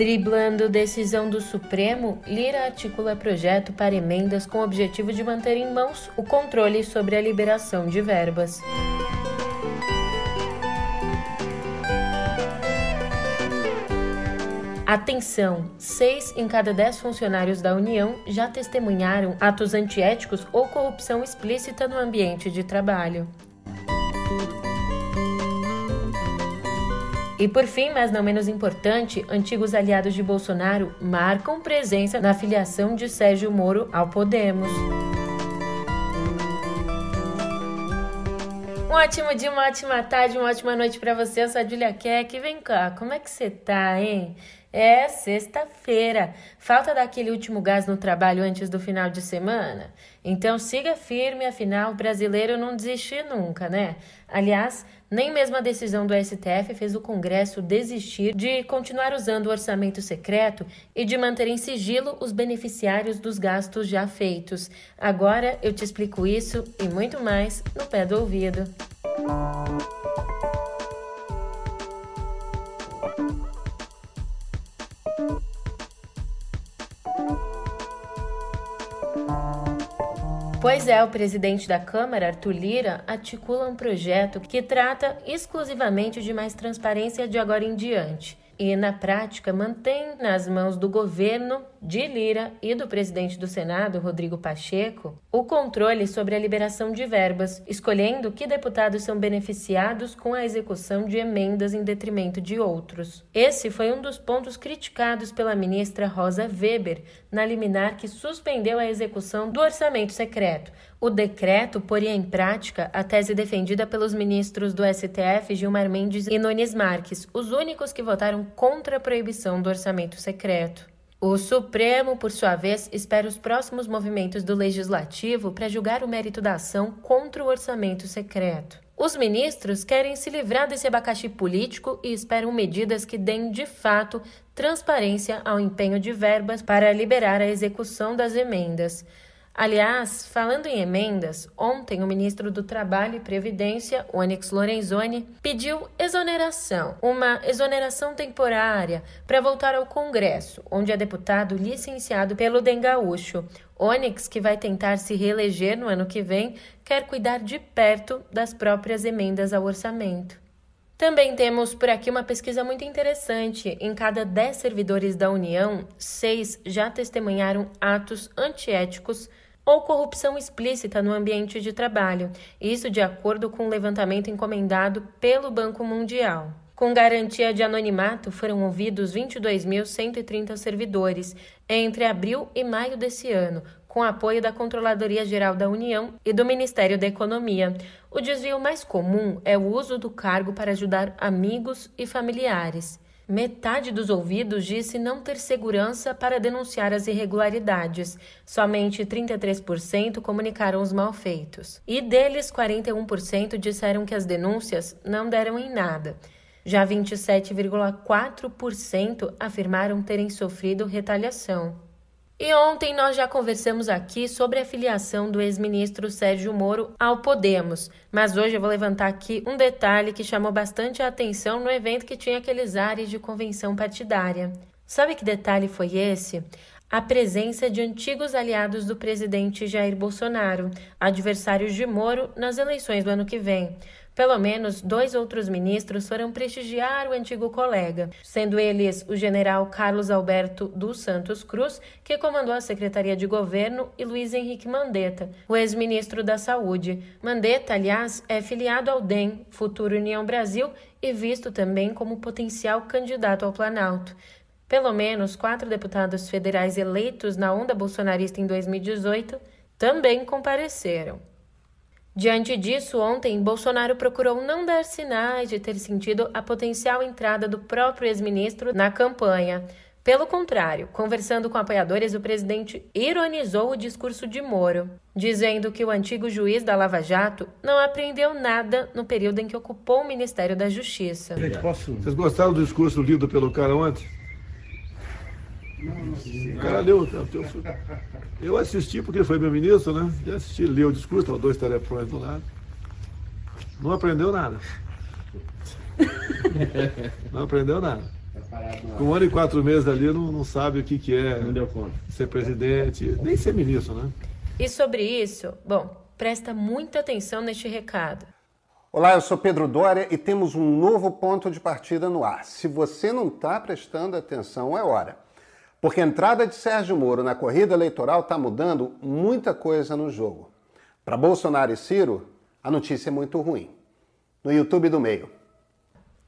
Driblando decisão do Supremo, Lira articula projeto para emendas com o objetivo de manter em mãos o controle sobre a liberação de verbas. Atenção! Seis em cada dez funcionários da União já testemunharam atos antiéticos ou corrupção explícita no ambiente de trabalho. E por fim, mas não menos importante, antigos aliados de Bolsonaro marcam presença na filiação de Sérgio Moro ao Podemos. Um ótimo dia, uma ótima tarde, uma ótima noite para você. Eu sou a Julia Keck. Vem cá, como é que você tá, hein? É sexta-feira. Falta daquele último gás no trabalho antes do final de semana? Então siga firme, afinal, o brasileiro não desiste nunca, né? Aliás, nem mesmo a decisão do STF fez o Congresso desistir de continuar usando o orçamento secreto e de manter em sigilo os beneficiários dos gastos já feitos. Agora eu te explico isso e muito mais no pé do ouvido. Pois é, o presidente da Câmara, Arthur Lira, articula um projeto que trata exclusivamente de mais transparência de agora em diante e, na prática, mantém nas mãos do governo de Lira e do presidente do Senado, Rodrigo Pacheco, o controle sobre a liberação de verbas, escolhendo que deputados são beneficiados com a execução de emendas em detrimento de outros. Esse foi um dos pontos criticados pela ministra Rosa Weber na liminar que suspendeu a execução do orçamento secreto. O decreto poria em prática a tese defendida pelos ministros do STF Gilmar Mendes e Nunes Marques, os únicos que votaram contra a proibição do orçamento secreto. O Supremo, por sua vez, espera os próximos movimentos do Legislativo para julgar o mérito da ação contra o orçamento secreto. Os ministros querem se livrar desse abacaxi político e esperam medidas que deem, de fato, transparência ao empenho de verbas para liberar a execução das emendas. Aliás, falando em emendas, ontem o ministro do Trabalho e Previdência, Onyx Lorenzoni, pediu exoneração, uma exoneração temporária, para voltar ao Congresso, onde é deputado licenciado pelo DEM Gaúcho. Onyx, que vai tentar se reeleger no ano que vem, quer cuidar de perto das próprias emendas ao orçamento. Também temos por aqui uma pesquisa muito interessante. Em cada 10 servidores da União, seis já testemunharam atos antiéticos ou corrupção explícita no ambiente de trabalho, isso de acordo com o um levantamento encomendado pelo Banco Mundial. Com garantia de anonimato, foram ouvidos 22.130 servidores entre abril e maio desse ano, com apoio da Controladoria Geral da União e do Ministério da Economia. O desvio mais comum é o uso do cargo para ajudar amigos e familiares. Metade dos ouvidos disse não ter segurança para denunciar as irregularidades. Somente 33% comunicaram os malfeitos. E deles, 41% disseram que as denúncias não deram em nada. Já 27,4% afirmaram terem sofrido retaliação. E ontem nós já conversamos aqui sobre a filiação do ex-ministro Sérgio Moro ao Podemos, mas hoje eu vou levantar aqui um detalhe que chamou bastante a atenção no evento que tinha aqueles ares de convenção partidária. Sabe que detalhe foi esse? A presença de antigos aliados do presidente Jair Bolsonaro, adversários de Moro nas eleições do ano que vem. Pelo menos dois outros ministros foram prestigiar o antigo colega, sendo eles o general Carlos Alberto dos Santos Cruz, que comandou a Secretaria de Governo, e Luiz Henrique Mandetta, o ex-ministro da Saúde. Mandetta, aliás, é filiado ao DEM, Futuro União Brasil, e visto também como potencial candidato ao Planalto. Pelo menos quatro deputados federais eleitos na onda bolsonarista em 2018 também compareceram. Diante disso, ontem, Bolsonaro procurou não dar sinais de ter sentido a potencial entrada do próprio ex-ministro na campanha. Pelo contrário, conversando com apoiadores, o presidente ironizou o discurso de Moro, dizendo que o antigo juiz da Lava Jato não aprendeu nada no período em que ocupou o Ministério da Justiça. Vocês gostaram do discurso lido pelo cara ontem? O cara leu. Eu assisti porque foi meu ministro, né? Eu assisti, leu o discurso, estava dois telefones do lado. Não aprendeu nada. Não aprendeu nada. Com um ano e quatro meses ali, não, não sabe o que, que é ser presidente, nem ser ministro, né? E sobre isso, bom, presta muita atenção neste recado. Olá, eu sou Pedro Dória e temos um novo ponto de partida no ar. Se você não está prestando atenção, é hora. Porque a entrada de Sérgio Moro na corrida eleitoral está mudando muita coisa no jogo. Para Bolsonaro e Ciro, a notícia é muito ruim. No YouTube do Meio.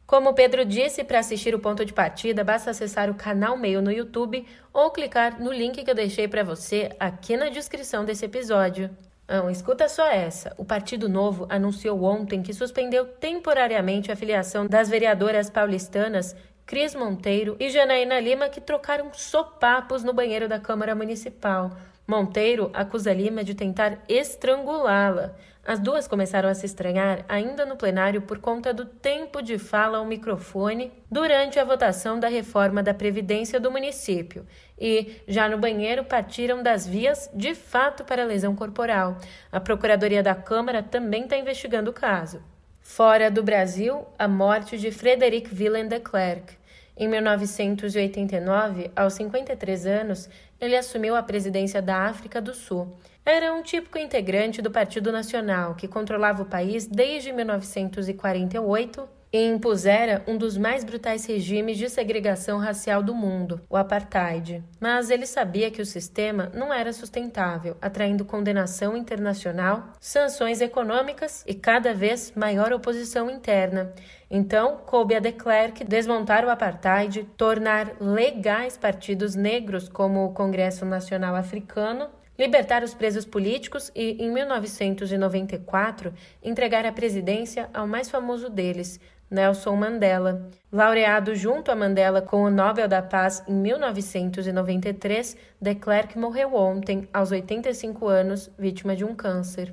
Como Pedro disse, para assistir o ponto de partida, basta acessar o canal Meio no YouTube ou clicar no link que eu deixei para você aqui na descrição desse episódio. Não, escuta só essa. O Partido Novo anunciou ontem que suspendeu temporariamente a filiação das vereadoras paulistanas Cris Monteiro e Janaína Lima, que trocaram sopapos no banheiro da Câmara Municipal. Monteiro acusa Lima de tentar estrangulá-la. As duas começaram a se estranhar ainda no plenário por conta do tempo de fala ao microfone durante a votação da reforma da Previdência do município e, já no banheiro, partiram das vias de fato para lesão corporal. A Procuradoria da Câmara também está investigando o caso. Fora do Brasil, a morte de Frederic Willem de Klerk. Em 1989, aos 53 anos, ele assumiu a presidência da África do Sul. Era um típico integrante do Partido Nacional, que controlava o país desde 1948 e impusera um dos mais brutais regimes de segregação racial do mundo, o apartheid. Mas ele sabia que o sistema não era sustentável, atraindo condenação internacional, sanções econômicas e cada vez maior oposição interna. Então, coube a de Klerk desmontar o apartheid, tornar legais partidos negros como o Congresso Nacional Africano libertar os presos políticos e, em 1994, entregar a presidência ao mais famoso deles, Nelson Mandela. Laureado junto a Mandela com o Nobel da Paz em 1993, de Klerk morreu ontem, aos 85 anos, vítima de um câncer.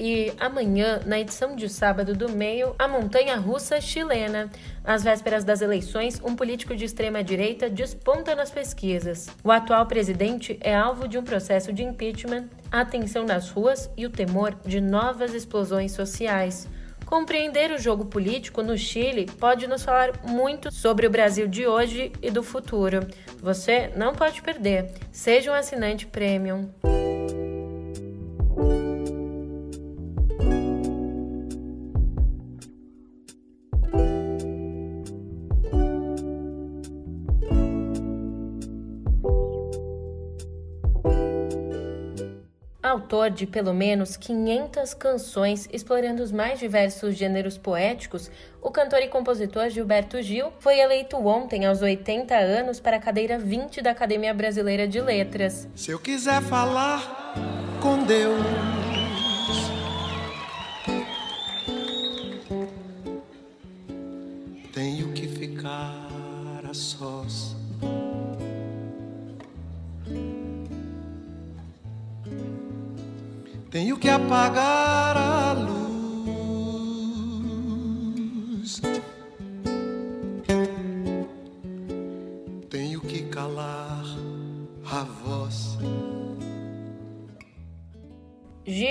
E amanhã, na edição de sábado do meio, a montanha russa chilena. Às vésperas das eleições, um político de extrema-direita desponta nas pesquisas. O atual presidente é alvo de um processo de impeachment, a tensão nas ruas e o temor de novas explosões sociais. Compreender o jogo político no Chile pode nos falar muito sobre o Brasil de hoje e do futuro. Você não pode perder. Seja um assinante premium. Autor de pelo menos 500 canções explorando os mais diversos gêneros poéticos, o cantor e compositor Gilberto Gil foi eleito ontem, aos 80 anos, para a cadeira 20 da Academia Brasileira de Letras. Se eu quiser falar com Deus. Tenho que ficar a sós. Tenho que apagar a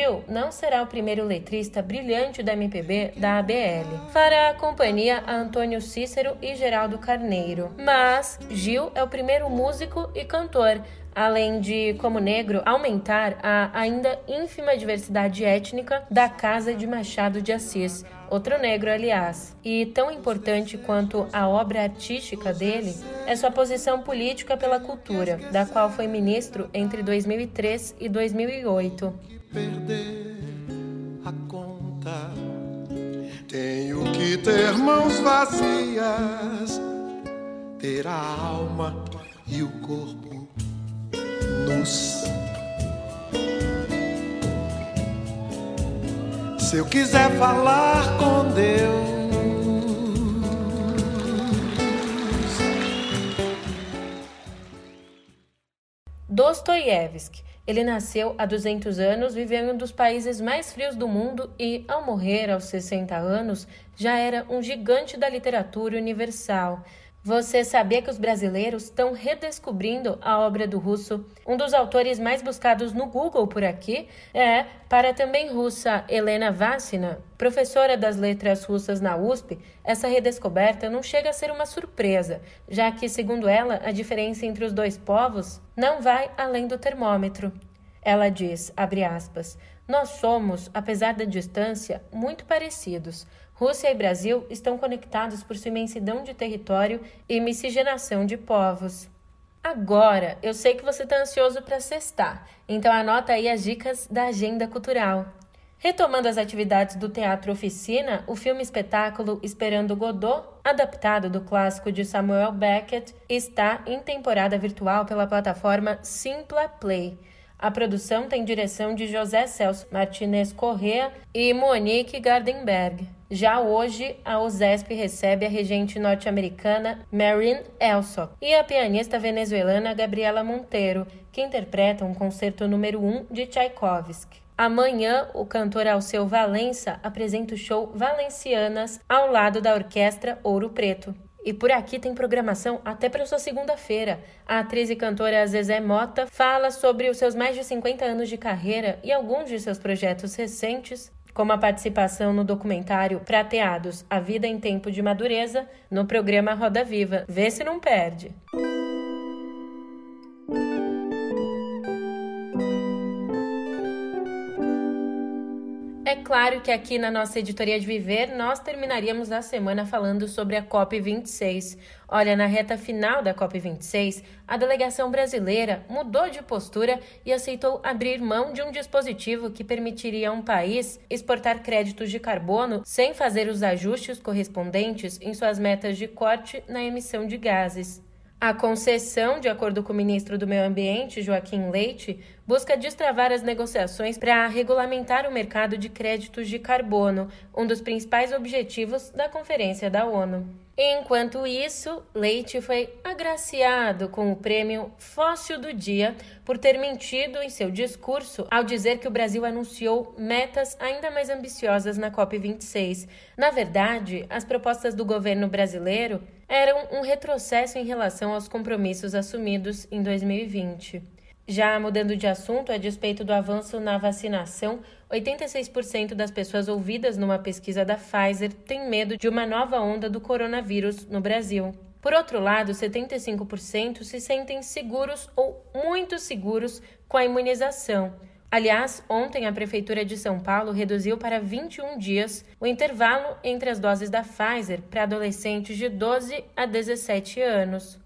Gil não será o primeiro letrista brilhante da MPB da ABL. Fará a companhia a Antônio Cícero e Geraldo Carneiro. Mas Gil é o primeiro músico e cantor além de, como negro, aumentar a ainda ínfima diversidade étnica da Casa de Machado de Assis, outro negro, aliás. E tão importante quanto a obra artística dele é sua posição política pela cultura, da qual foi ministro entre 2003 e 2008. Perder a conta. Tenho que ter mãos vazias, ter a alma e o corpo luz. Se eu quiser falar com Deus, Dostoiévski. Ele nasceu há 200 anos, viveu em um dos países mais frios do mundo e, ao morrer aos 60 anos, já era um gigante da literatura universal. Você sabia que os brasileiros estão redescobrindo a obra do russo? Um dos autores mais buscados no Google por aqui é, para também russa Helena Vassina, professora das letras russas na USP, essa redescoberta não chega a ser uma surpresa, já que, segundo ela, a diferença entre os dois povos não vai além do termômetro. Ela diz, abre aspas, nós somos, apesar da distância, muito parecidos. Rússia e Brasil estão conectados por sua imensidão de território e miscigenação de povos. Agora, eu sei que você está ansioso para sextar, então anota aí as dicas da agenda cultural. Retomando as atividades do Teatro Oficina, o filme espetáculo Esperando Godot, adaptado do clássico de Samuel Beckett, está em temporada virtual pela plataforma Simpla Play. A produção tem direção de José Celso Martinez Correa e Monique Gardenberg. Já hoje, a USESP recebe a regente norte-americana Marin Elsop e a pianista venezuelana Gabriela Monteiro, que interpreta um concerto número 1 de Tchaikovsky. Amanhã, o cantor Alceu Valença apresenta o show Valencianas ao lado da orquestra Ouro Preto. E por aqui tem programação até para sua segunda-feira. A atriz e cantora Zezé Mota fala sobre os seus mais de 50 anos de carreira e alguns de seus projetos recentes, como a participação no documentário Prateados A Vida em Tempo de Madureza, no programa Roda Viva. Vê se não perde. É claro que aqui na nossa editoria de Viver nós terminaríamos a semana falando sobre a COP26. Olha, na reta final da COP26, a delegação brasileira mudou de postura e aceitou abrir mão de um dispositivo que permitiria a um país exportar créditos de carbono sem fazer os ajustes correspondentes em suas metas de corte na emissão de gases. A concessão, de acordo com o ministro do Meio Ambiente, Joaquim Leite, busca destravar as negociações para regulamentar o mercado de créditos de carbono, um dos principais objetivos da Conferência da ONU. Enquanto isso, Leite foi agraciado com o prêmio Fóssil do Dia por ter mentido em seu discurso ao dizer que o Brasil anunciou metas ainda mais ambiciosas na COP26. Na verdade, as propostas do governo brasileiro eram um retrocesso em relação aos compromissos assumidos em 2020. Já mudando de assunto, a despeito do avanço na vacinação, 86% das pessoas ouvidas numa pesquisa da Pfizer têm medo de uma nova onda do coronavírus no Brasil. Por outro lado, 75% se sentem seguros ou muito seguros com a imunização. Aliás, ontem a Prefeitura de São Paulo reduziu para 21 dias o intervalo entre as doses da Pfizer para adolescentes de 12 a 17 anos.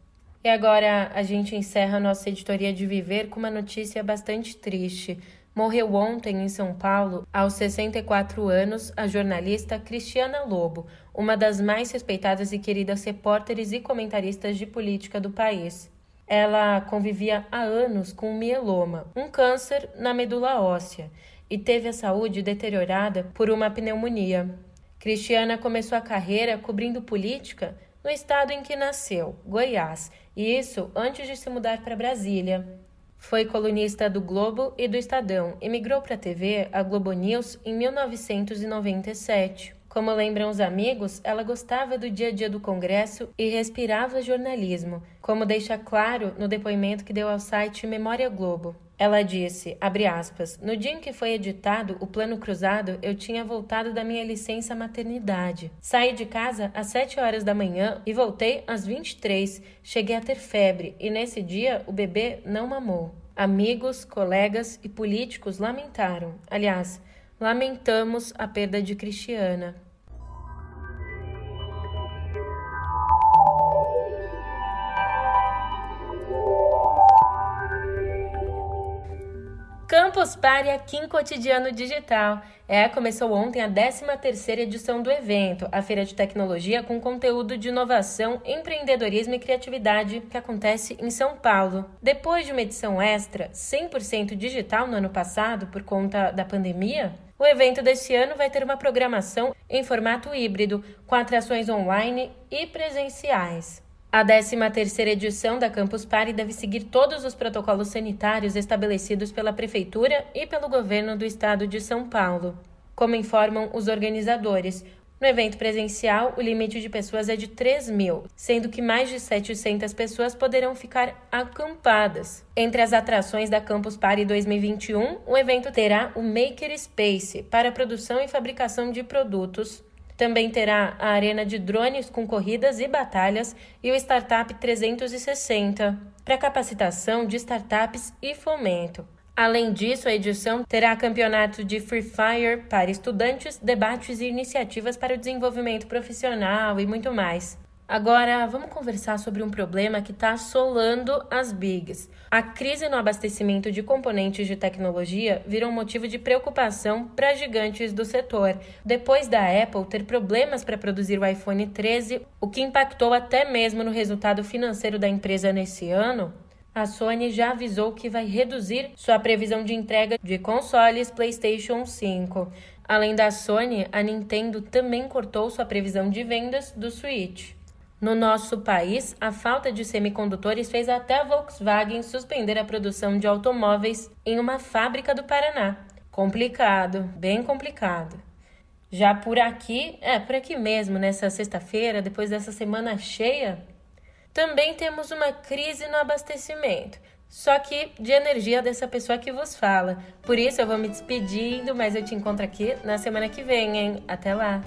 E agora a gente encerra nossa editoria de Viver com uma notícia bastante triste. Morreu ontem em São Paulo, aos 64 anos, a jornalista Cristiana Lobo, uma das mais respeitadas e queridas repórteres e comentaristas de política do país. Ela convivia há anos com mieloma, um câncer na medula óssea, e teve a saúde deteriorada por uma pneumonia. Cristiana começou a carreira cobrindo política no estado em que nasceu, Goiás, e isso antes de se mudar para Brasília. Foi colunista do Globo e do Estadão e migrou para a TV, a Globo News, em 1997. Como lembram os amigos, ela gostava do dia a dia do Congresso e respirava jornalismo, como deixa claro no depoimento que deu ao site Memória Globo. Ela disse, aspas, no dia em que foi editado o Plano Cruzado, eu tinha voltado da minha licença maternidade. Saí de casa às 7 horas da manhã e voltei às 23. Cheguei a ter febre e nesse dia o bebê não mamou. Amigos, colegas e políticos lamentaram. Aliás, Lamentamos a perda de Cristiana. Campus Party em Cotidiano Digital. É, começou ontem a 13ª edição do evento, a feira de tecnologia com conteúdo de inovação, empreendedorismo e criatividade, que acontece em São Paulo. Depois de uma edição extra, 100% digital no ano passado por conta da pandemia, o evento deste ano vai ter uma programação em formato híbrido, com atrações online e presenciais. A 13ª edição da Campus Party deve seguir todos os protocolos sanitários estabelecidos pela Prefeitura e pelo Governo do Estado de São Paulo. Como informam os organizadores, No evento presencial, o limite de pessoas é de 3 mil, sendo que mais de 700 pessoas poderão ficar acampadas. Entre as atrações da Campus Party 2021, o evento terá o Maker Space para produção e fabricação de produtos. Também terá a arena de drones com corridas e batalhas e o Startup 360 para capacitação de startups e fomento. Além disso, a edição terá campeonato de Free Fire para estudantes, debates e iniciativas para o desenvolvimento profissional e muito mais. Agora, vamos conversar sobre um problema que está assolando as bigs. A crise no abastecimento de componentes de tecnologia virou motivo de preocupação para gigantes do setor. Depois da Apple ter problemas para produzir o iPhone 13, o que impactou até mesmo no resultado financeiro da empresa nesse ano, a Sony já avisou que vai reduzir sua previsão de entrega de consoles PlayStation 5. Além da Sony, a Nintendo também cortou sua previsão de vendas do Switch. No nosso país, a falta de semicondutores fez até a Volkswagen suspender a produção de automóveis em uma fábrica do Paraná. Complicado, bem complicado. Já por aqui, é por aqui mesmo, nessa sexta-feira, depois dessa semana cheia, também temos uma crise no abastecimento, só que de energia dessa pessoa que vos fala. Por isso eu vou me despedindo, mas eu te encontro aqui na semana que vem, hein? Até lá!